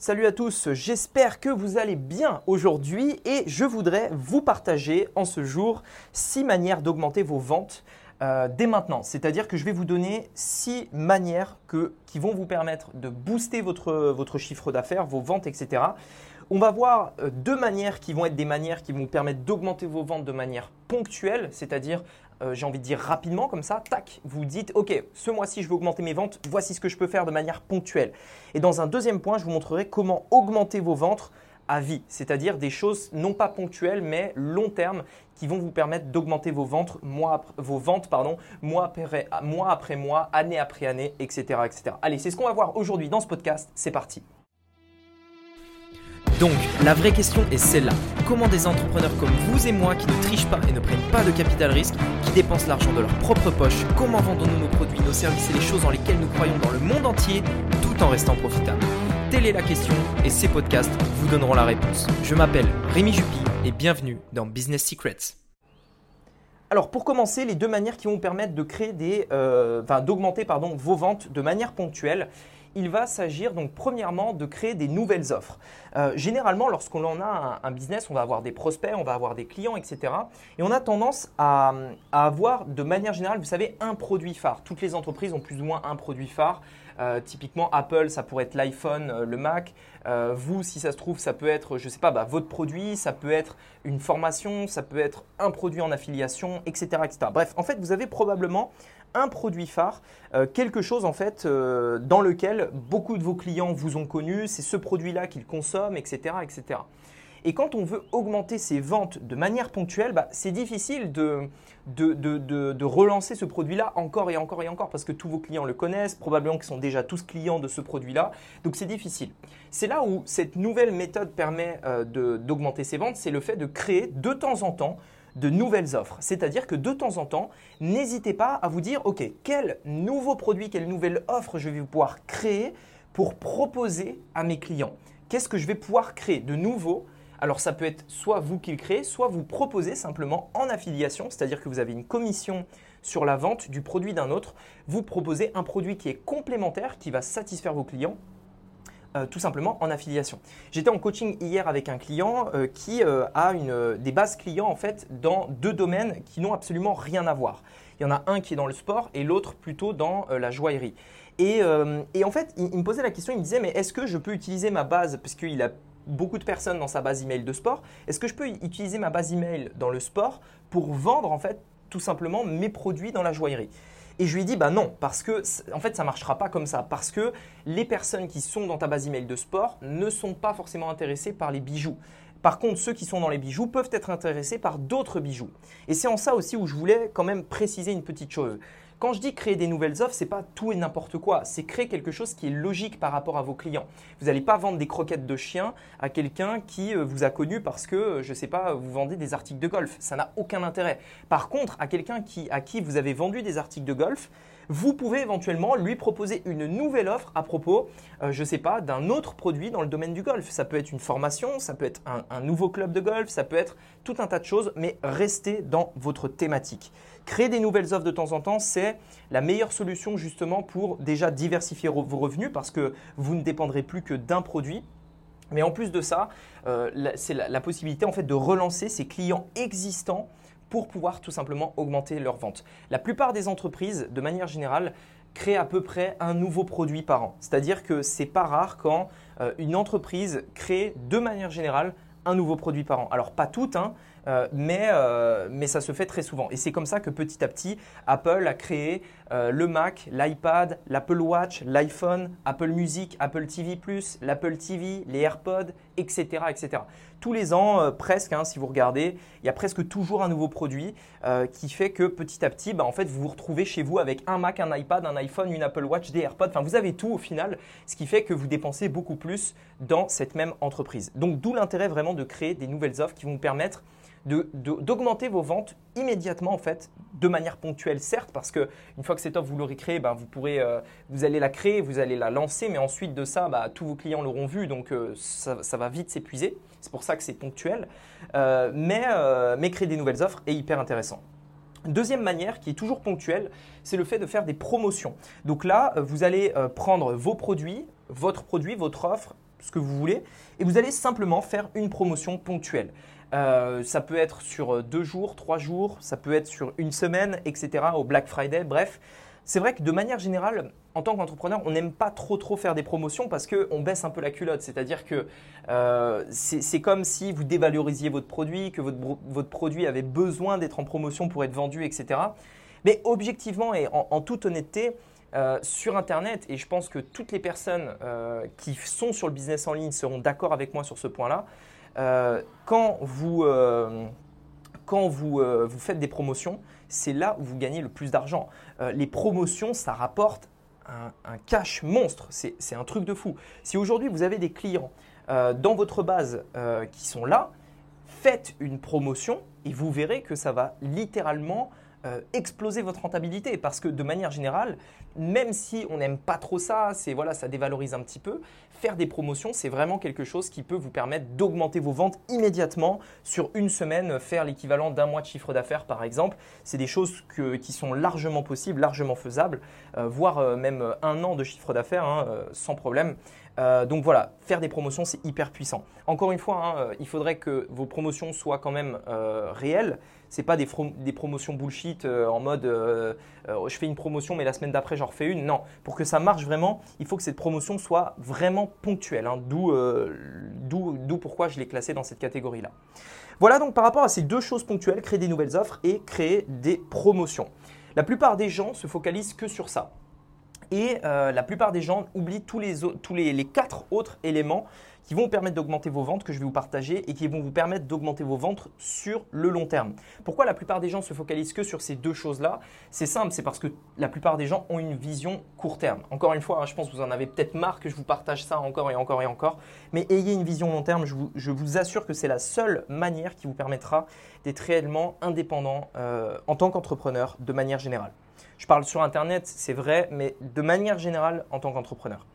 Salut à tous, j'espère que vous allez bien aujourd'hui et je voudrais vous partager en ce jour 6 manières d'augmenter vos ventes euh, dès maintenant. C'est-à-dire que je vais vous donner 6 manières qui vont vous permettre de booster votre, votre chiffre d'affaires, vos ventes, etc. On va voir euh, deux manières qui vont être des manières qui vont vous permettre d'augmenter vos ventes de manière ponctuelle, c'est-à-dire euh, j'ai envie de dire rapidement comme ça, tac, vous dites ok, ce mois-ci je veux augmenter mes ventes, voici ce que je peux faire de manière ponctuelle. Et dans un deuxième point, je vous montrerai comment augmenter vos ventes à vie, c'est-à-dire des choses non pas ponctuelles mais long terme qui vont vous permettre d'augmenter vos ventes mois vos ventes pardon, mois après mois après mois, année après année, etc. etc. Allez, c'est ce qu'on va voir aujourd'hui dans ce podcast, c'est parti. Donc, la vraie question est celle-là. Comment des entrepreneurs comme vous et moi qui ne trichent pas et ne prennent pas de capital risque, qui dépensent l'argent de leur propre poche, comment vendons-nous nos produits, nos services et les choses dans lesquelles nous croyons dans le monde entier, tout en restant profitables? Telle est la question et ces podcasts vous donneront la réponse. Je m'appelle Rémi Jupy et bienvenue dans Business Secrets. Alors pour commencer, les deux manières qui vont vous permettre de créer des, euh, d'augmenter pardon, vos ventes de manière ponctuelle, il va s'agir donc premièrement de créer des nouvelles offres. Euh, généralement, lorsqu'on en a un, business, on va avoir des prospects, on va avoir des clients, etc. Et on a tendance à, avoir de manière générale, vous savez, un produit phare. Toutes les entreprises ont plus ou moins un produit phare. Euh, typiquement, Apple, ça pourrait être l'iPhone, euh, le Mac. vous, si ça se trouve, ça peut être, je ne sais pas, bah, votre produit, ça peut être une formation, ça peut être un produit en affiliation, etc., etc. Bref, en fait, vous avez probablement un produit phare, euh, quelque chose en fait euh, dans lequel beaucoup de vos clients vous ont connu, c'est ce produit-là qu'ils consomment, etc., etc. Et quand on veut augmenter ses ventes de manière ponctuelle, bah, c'est difficile de, de, de, relancer ce produit-là encore et encore et encore parce que tous vos clients le connaissent, probablement qu'ils sont déjà tous clients de ce produit-là. Donc c'est difficile. C'est là où cette nouvelle méthode permet euh, d'augmenter ses ventes, c'est le fait de créer de temps en temps de nouvelles offres. C'est-à-dire que de temps en temps, n'hésitez pas à vous dire, OK, quel nouveau produit, quelle nouvelle offre je vais pouvoir créer pour proposer à mes clients Qu'est-ce que je vais pouvoir créer de nouveau? Alors ça peut être soit vous qui le créez, soit vous proposez simplement en affiliation, c'est-à-dire que vous avez une commission sur la vente du produit d'un autre, vous proposez un produit qui est complémentaire, qui va satisfaire vos clients euh, tout simplement en affiliation. J'étais en coaching hier avec un client euh, qui euh, a une, des bases clients en fait dans deux domaines qui n'ont absolument rien à voir. Il y en a un qui est dans le sport et l'autre plutôt dans la joaillerie. Et, en fait, il, me posait la question, il me disait mais est-ce que je peux utiliser ma base parce qu'il a beaucoup de personnes dans sa base email de sport. Est-ce que je peux utiliser ma base email dans le sport pour vendre en fait tout simplement mes produits dans la joaillerie? Et je lui ai dit, bah non, parce que en fait, ça ne marchera pas comme ça. Parce que les personnes qui sont dans ta base email de sport ne sont pas forcément intéressées par les bijoux. Par contre, ceux qui sont dans les bijoux peuvent être intéressés par d'autres bijoux. Et c'est en ça aussi où je voulais quand même préciser une petite chose. Quand je dis créer des nouvelles offres, c'est pas tout et n'importe quoi. C'est créer quelque chose qui est logique par rapport à vos clients. Vous n'allez pas vendre des croquettes de chien à quelqu'un qui euh, vous a connu parce que, euh, je ne sais pas, vous vendez des articles de golf. Ça n'a aucun intérêt. Par contre, à quelqu'un à qui vous avez vendu des articles de golf, vous pouvez éventuellement lui proposer une nouvelle offre à propos, euh, je ne sais pas, d'un autre produit dans le domaine du golf. Ça peut être une formation, ça peut être un, nouveau club de golf, ça peut être tout un tas de choses, mais restez dans votre thématique. Créer des nouvelles offres de temps en temps, c'est la meilleure solution justement pour déjà diversifier vos revenus parce que vous ne dépendrez plus que d'un produit. Mais en plus de ça, euh, c'est la, possibilité en fait de relancer ses clients existants pour pouvoir tout simplement augmenter leurs ventes. La plupart des entreprises, de manière générale, créent à peu près un nouveau produit par an. C'est-à-dire que c'est pas rare quand euh, une entreprise crée de manière générale un nouveau produit par an. Alors pas toutes, hein, euh, mais, euh, mais ça se fait très souvent. Et c'est comme ça que petit à petit, Apple a créé euh, le Mac, l'iPad, l'Apple Watch, l'iPhone, Apple Music, Apple TV+, l'Apple TV, les AirPods, etc. etc. Tous les ans, presque, hein, si vous regardez, il y a presque toujours un nouveau produit qui fait que petit à petit, bah, en fait, vous vous retrouvez chez vous avec un Mac, un iPad, un iPhone, une Apple Watch, des AirPods. Enfin, vous avez tout au final, ce qui fait que vous dépensez beaucoup plus dans cette même entreprise. Donc, d'où l'intérêt vraiment de créer des nouvelles offres qui vont vous permettre d'augmenter vos ventes immédiatement en fait, de manière ponctuelle certes, parce que une fois que cette offre vous l'aurez créée, ben, vous pourrez, euh, vous allez la créer, vous allez la lancer, mais ensuite de ça, bah, tous vos clients l'auront vu, donc euh, ça, va vite s'épuiser. C'est pour ça que c'est ponctuel, euh, mais, mais créer des nouvelles offres est hyper intéressant. Deuxième manière qui est toujours ponctuelle, c'est le fait de faire des promotions. Donc là, vous allez prendre vos produits, votre produit, votre offre, ce que vous voulez, et vous allez simplement faire une promotion ponctuelle. Euh, ça peut être sur deux jours, trois jours, ça peut être sur une semaine, etc. au Black Friday, bref. C'est vrai que de manière générale, en tant qu'entrepreneur, on n'aime pas trop trop faire des promotions parce qu'on baisse un peu la culotte. C'est-à-dire que euh, c'est comme si vous dévalorisiez votre produit, que votre, votre produit avait besoin d'être en promotion pour être vendu, etc. Mais objectivement et en, toute honnêteté, euh, sur Internet, et je pense que toutes les personnes euh, qui sont sur le business en ligne seront d'accord avec moi sur ce point-là, quand vous, quand vous, vous faites des promotions, c'est là où vous gagnez le plus d'argent. les promotions, ça rapporte un, cash monstre. C'est un truc de fou. Si aujourd'hui vous avez des clients euh, dans votre base euh, qui sont là, faites une promotion et vous verrez que ça va littéralement euh, exploser votre rentabilité parce que de manière générale, même si on n'aime pas trop ça, c'est voilà, ça dévalorise un petit peu. Faire des promotions, c'est vraiment quelque chose qui peut vous permettre d'augmenter vos ventes immédiatement sur une semaine, faire l'équivalent d'un mois de chiffre d'affaires par exemple. C'est des choses qui sont largement possibles, largement faisables, euh, voire euh, même un an de chiffre d'affaires hein, sans problème. donc voilà, faire des promotions, c'est hyper puissant. Encore une fois, hein, il faudrait que vos promotions soient quand même réelles c'est pas des, promotions bullshit euh, en mode euh, euh, je fais une promotion mais la semaine d'après j'en refais une. Non, pour que ça marche vraiment, il faut que cette promotion soit vraiment ponctuelle. Hein. D'où pourquoi je l'ai classé dans cette catégorie-là. Voilà donc par rapport à ces deux choses ponctuelles, créer des nouvelles offres et créer des promotions. La plupart des gens se focalisent que sur ça. Et la plupart des gens oublient tous les, tous les quatre autres éléments qui vont vous permettre d'augmenter vos ventes que je vais vous partager et qui vont vous permettre d'augmenter vos ventes sur le long terme. Pourquoi la plupart des gens se focalisent que sur ces deux choses-là? C'est simple, c'est parce que la plupart des gens ont une vision court terme. Encore une fois, hein, je pense que vous en avez peut-être marre que je vous partage ça encore et encore et encore, mais ayez une vision long terme. Je vous, assure que c'est la seule manière qui vous permettra d'être réellement indépendant euh, en tant qu'entrepreneur de manière générale. Je parle sur Internet, c'est vrai, mais de manière générale en tant qu'entrepreneur.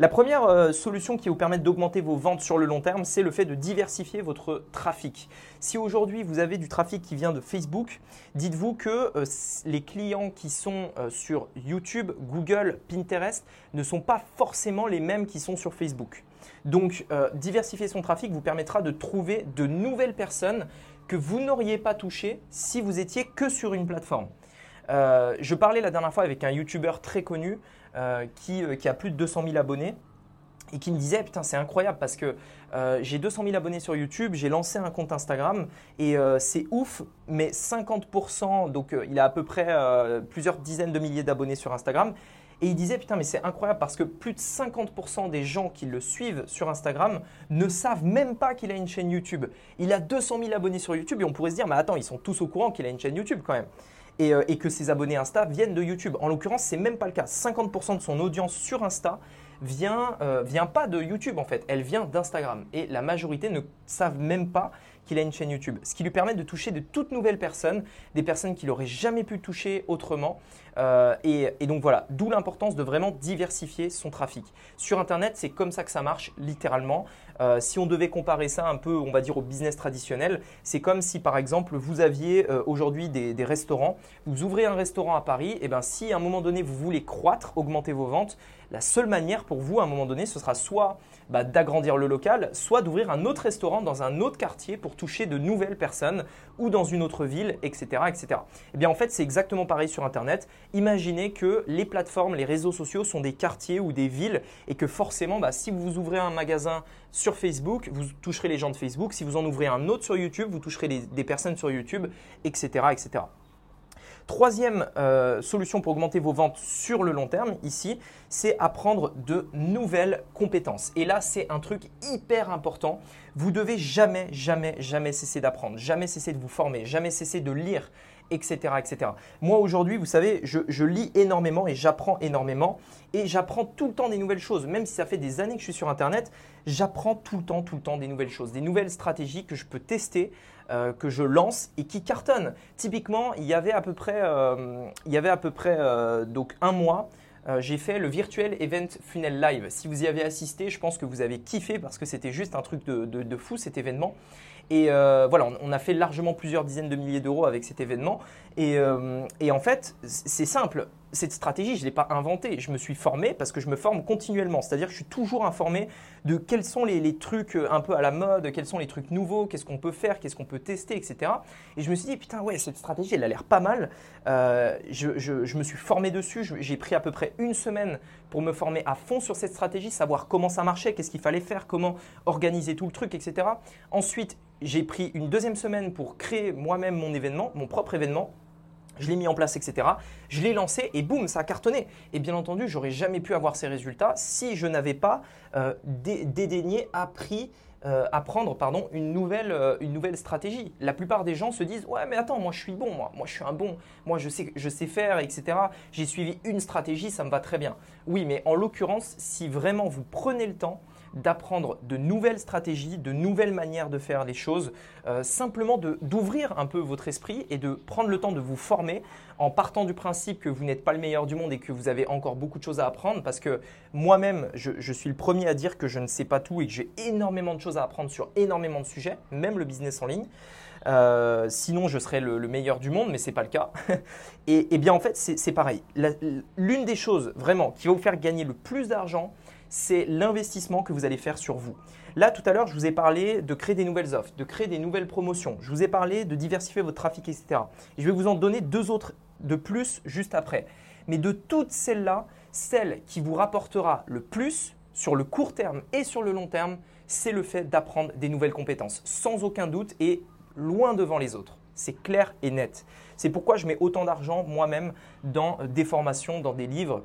La première euh, solution qui vous permet d'augmenter vos ventes sur le long terme, c'est le fait de diversifier votre trafic. Si aujourd'hui vous avez du trafic qui vient de Facebook, dites-vous que euh, les clients qui sont euh, sur YouTube, Google, Pinterest ne sont pas forcément les mêmes qui sont sur Facebook. Donc diversifier son trafic vous permettra de trouver de nouvelles personnes que vous n'auriez pas touchées si vous étiez que sur une plateforme. Je parlais la dernière fois avec un YouTuber très connu euh, euh, qui, a plus de 200 000 abonnés et qui me disait putain c'est incroyable parce que euh, j'ai 200 000 abonnés sur YouTube, j'ai lancé un compte Instagram et c'est ouf, mais 50%, donc il a à peu près plusieurs dizaines de milliers d'abonnés sur Instagram. Et il disait putain mais c'est incroyable parce que plus de 50% des gens qui le suivent sur Instagram ne savent même pas qu'il a une chaîne YouTube. Il a 200 000 abonnés sur YouTube et on pourrait se dire mais attends ils sont tous au courant qu'il a une chaîne YouTube quand même. Euh, et, que ses abonnés Insta viennent de YouTube. En l'occurrence, c'est même pas le cas. 50% de son audience sur Insta vient, euh, vient pas de YouTube en fait, elle vient d'Instagram. Et la majorité ne savent même pas qu'il a une chaîne YouTube. Ce qui lui permet de toucher de toutes nouvelles personnes, des personnes qu'il n'aurait jamais pu toucher autrement. Euh, et, donc voilà, d'où l'importance de vraiment diversifier son trafic. Sur Internet, c'est comme ça que ça marche littéralement. Euh, si on devait comparer ça un peu, on va dire, au business traditionnel, c'est comme si par exemple vous aviez euh, aujourd'hui des, restaurants, vous ouvrez un restaurant à Paris, et bien si à un moment donné vous voulez croître, augmenter vos ventes, la seule manière pour vous à un moment donné, ce sera soit bah, d'agrandir le local, soit d'ouvrir un autre restaurant dans un autre quartier pour toucher de nouvelles personnes ou dans une autre ville, etc. etc. Et eh bien en fait, c'est exactement pareil sur Internet. Imaginez que les plateformes, les réseaux sociaux sont des quartiers ou des villes et que forcément, bah, si vous ouvrez un magasin sur Facebook, vous toucherez les gens de Facebook. Si vous en ouvrez un autre sur YouTube, vous toucherez des personnes sur YouTube, etc. Troisième euh, solution pour augmenter vos ventes sur le long terme, ici, c'est apprendre de nouvelles compétences. Et là, c'est un truc hyper important. Vous devez jamais, jamais, jamais cesser d'apprendre, jamais cesser de vous former, jamais cesser de lire, etc. Moi, aujourd'hui, vous savez, je, lis énormément et j'apprends énormément. Et j'apprends tout le temps des nouvelles choses. Même si ça fait des années que je suis sur Internet, j'apprends tout le temps, tout le temps des nouvelles choses, des nouvelles stratégies que je peux tester, euh, que je lance et qui cartonnent. Typiquement, il y avait à peu près, euh, il y avait à peu près euh, donc un mois. j'ai fait le virtuel Event Funnel Live. Si vous y avez assisté, je pense que vous avez kiffé parce que c'était juste un truc de, de fou cet événement. Et euh, voilà, on, a fait largement plusieurs dizaines de milliers d'euros avec cet événement. Et, euh, en fait, c'est simple. cette stratégie, je ne l'ai pas inventée. Je me suis formé parce que je me forme continuellement. C'est-à-dire que je suis toujours informé de quels sont les, trucs euh, un peu à la mode, quels sont les trucs nouveaux, qu'est-ce qu'on peut faire, qu'est-ce qu'on peut tester, etc. Et je me suis dit, putain, ouais, cette stratégie, elle a l'air pas mal. Euh, je, me suis formé dessus. J'ai pris à peu près une semaine pour me former à fond sur cette stratégie, savoir comment ça marchait, qu'est-ce qu'il fallait faire, comment organiser tout le truc, etc. Ensuite, j'ai pris une deuxième semaine pour créer moi-même mon événement, mon propre événement je l'ai mis en place, etc. Je l'ai lancé et boum, ça a cartonné. Et bien entendu, j'aurais jamais pu avoir ces résultats si je n'avais pas euh, dédaigné, appris, euh, apprendre pardon, une, nouvelle, euh, une nouvelle stratégie. La plupart des gens se disent Ouais, mais attends, moi je suis bon, moi, moi je suis un bon, moi je sais, je sais faire, etc. J'ai suivi une stratégie, ça me va très bien. Oui, mais en l'occurrence, si vraiment vous prenez le temps, d'apprendre de nouvelles stratégies, de nouvelles manières de faire les choses, euh, simplement d'ouvrir un peu votre esprit et de prendre le temps de vous former en partant du principe que vous n'êtes pas le meilleur du monde et que vous avez encore beaucoup de choses à apprendre parce que moi-même, je, suis le premier à dire que je ne sais pas tout et que j'ai énormément de choses à apprendre sur énormément de sujets, même le business en ligne. Euh, sinon, je serais le, meilleur du monde, mais ce n'est pas le cas. et, et, bien, en fait, c'est pareil. L'une des choses vraiment qui va vous faire gagner le plus d'argent, c'est l'investissement que vous allez faire sur vous. Là, tout à l'heure, je vous ai parlé de créer des nouvelles offres, de créer des nouvelles promotions. Je vous ai parlé de diversifier votre trafic, etc. je vais vous en donner deux autres de plus juste après. Mais de toutes celles-là, celle qui vous rapportera le plus sur le court terme et sur le long terme, c'est le fait d'apprendre des nouvelles compétences, sans aucun doute et loin devant les autres. C'est clair et net. C'est pourquoi je mets autant d'argent moi-même dans des formations, dans des livres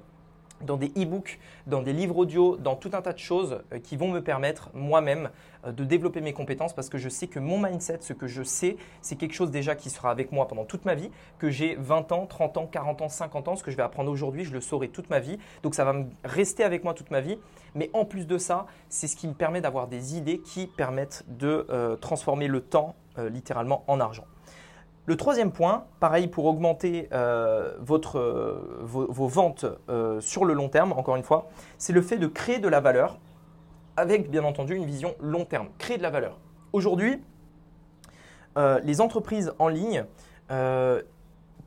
dans des e-books, dans des livres audio, dans tout un tas de choses euh, qui vont me permettre moi-même euh, de développer mes compétences parce que je sais que mon mindset, ce que je sais, c'est quelque chose déjà qui sera avec moi pendant toute ma vie, que j'ai 20 ans, 30 ans, 40 ans, 50 ans, ce que je vais apprendre aujourd'hui, je le saurai toute ma vie. Donc ça va rester avec moi toute ma vie. Mais en plus de ça, c'est ce qui me permet d'avoir des idées qui permettent de euh, transformer le temps littéralement en argent. Le troisième point, pareil pour augmenter euh, votre, euh, vos, ventes euh, sur le long terme, encore une fois, c'est le fait de créer de la valeur avec bien entendu une vision long terme. Créer de la valeur. Aujourd'hui, les entreprises en ligne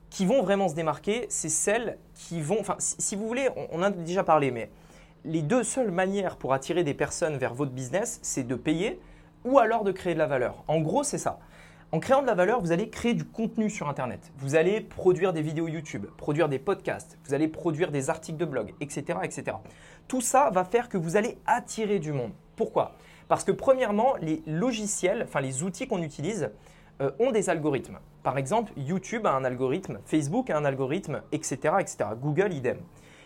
qui vont vraiment se démarquer, c'est celles qui vont, enfin si vous voulez, on, on a déjà parlé, mais les deux seules manières pour attirer des personnes vers votre business, c'est de payer ou alors de créer de la valeur. En gros, c'est ça. En créant de la valeur, vous allez créer du contenu sur Internet. Vous allez produire des vidéos YouTube, produire des podcasts, vous allez produire des articles de blog, etc., etc. Tout ça va faire que vous allez attirer du monde. Pourquoi? Parce que premièrement, les logiciels, enfin les outils qu'on utilise, euh, ont des algorithmes. Par exemple, YouTube a un algorithme, Facebook a un algorithme, etc., etc. Google idem.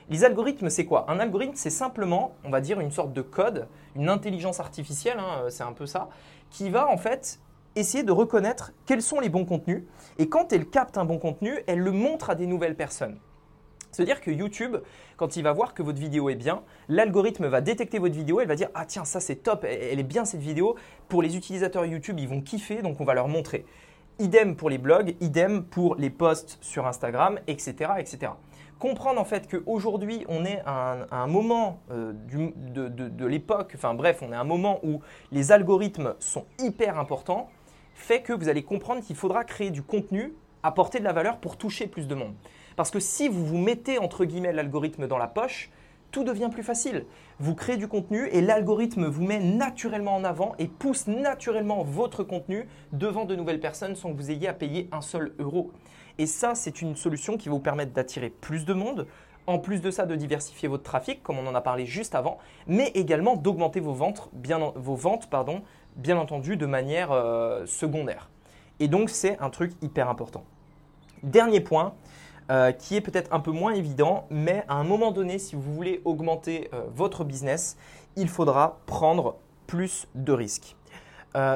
Les algorithmes, c'est quoi? Un algorithme, c'est simplement, on va dire, une sorte de code, une intelligence artificielle, hein, c'est un peu ça, qui va en fait essayer de reconnaître quels sont les bons contenus. Et quand elle capte un bon contenu, elle le montre à des nouvelles personnes. C'est-à-dire que YouTube, quand il va voir que votre vidéo est bien, l'algorithme va détecter votre vidéo, elle va dire Ah tiens, ça c'est top, elle est bien cette vidéo. Pour les utilisateurs YouTube, ils vont kiffer, donc on va leur montrer. Idem pour les blogs, idem pour les posts sur Instagram, etc. etc. Comprendre en fait qu'aujourd'hui, on est à un, moment euh, de, de l'époque, enfin bref, on est à un moment où les algorithmes sont hyper importants fait que vous allez comprendre qu'il faudra créer du contenu, apporter de la valeur pour toucher plus de monde. Parce que si vous vous mettez entre guillemets l'algorithme dans la poche, tout devient plus facile. Vous créez du contenu et l'algorithme vous met naturellement en avant et pousse naturellement votre contenu devant de nouvelles personnes sans que vous ayez à payer un seul euro. Et ça, c'est une solution qui va vous permettre d'attirer plus de monde, en plus de ça de diversifier votre trafic, comme on en a parlé juste avant, mais également d'augmenter vos ventes, bien, vos ventes pardon, bien entendu de manière euh, secondaire. Et donc c'est un truc hyper important. Dernier point, euh, qui est peut-être un peu moins évident, mais à un moment donné, si vous voulez augmenter euh, votre business, il faudra prendre plus de risques.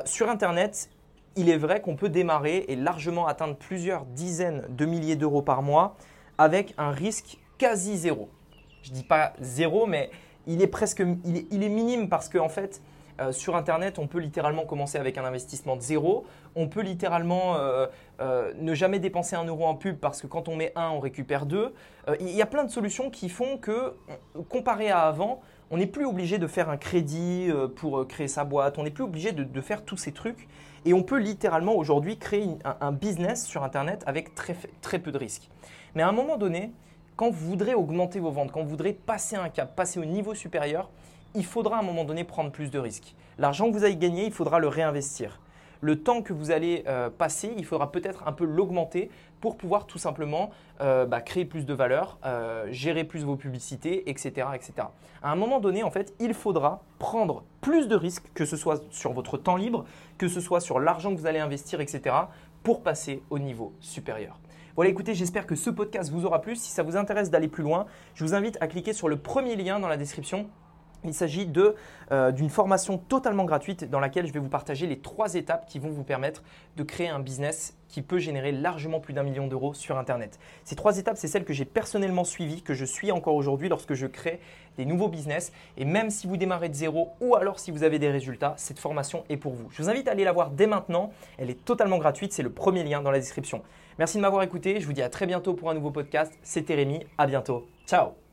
sur Internet, il est vrai qu'on peut démarrer et largement atteindre plusieurs dizaines de milliers d'euros par mois avec un risque quasi zéro. Je dis pas zéro, mais il est presque il est minime parce qu'en en fait, euh, sur Internet, on peut littéralement commencer avec un investissement de zéro. On peut littéralement euh, euh, ne jamais dépenser un euro en pub parce que quand on met un, on récupère deux. Il y a plein de solutions qui font que, comparé à avant, on n'est plus obligé de faire un crédit pour créer sa boîte. On n'est plus obligé de, faire tous ces trucs. Et on peut littéralement aujourd'hui créer un, business sur Internet avec très, très peu de risques. Mais à un moment donné, quand vous voudrez augmenter vos ventes, quand vous voudrez passer un cap, passer au niveau supérieur, il faudra à un moment donné prendre plus de risques. L'argent que vous avez gagné, il faudra le réinvestir. Le temps que vous allez euh, passer, il faudra peut-être un peu l'augmenter pour pouvoir tout simplement euh, bah, créer plus de valeur, euh, gérer plus vos publicités, etc., etc. À un moment donné, en fait, il faudra prendre plus de risques, que ce soit sur votre temps libre, que ce soit sur l'argent que vous allez investir, etc., pour passer au niveau supérieur. Voilà, écoutez, j'espère que ce podcast vous aura plu. Si ça vous intéresse d'aller plus loin, je vous invite à cliquer sur le premier lien dans la description il s'agit euh, d'une formation totalement gratuite dans laquelle je vais vous partager les trois étapes qui vont vous permettre de créer un business qui peut générer largement plus d'un million d'euros sur Internet. Ces trois étapes, c'est celles que j'ai personnellement suivies, que je suis encore aujourd'hui lorsque je crée des nouveaux business. Et même si vous démarrez de zéro ou alors si vous avez des résultats, cette formation est pour vous. Je vous invite à aller la voir dès maintenant. Elle est totalement gratuite. C'est le premier lien dans la description. Merci de m'avoir écouté. Je vous dis à très bientôt pour un nouveau podcast. C'était Rémi. À bientôt. Ciao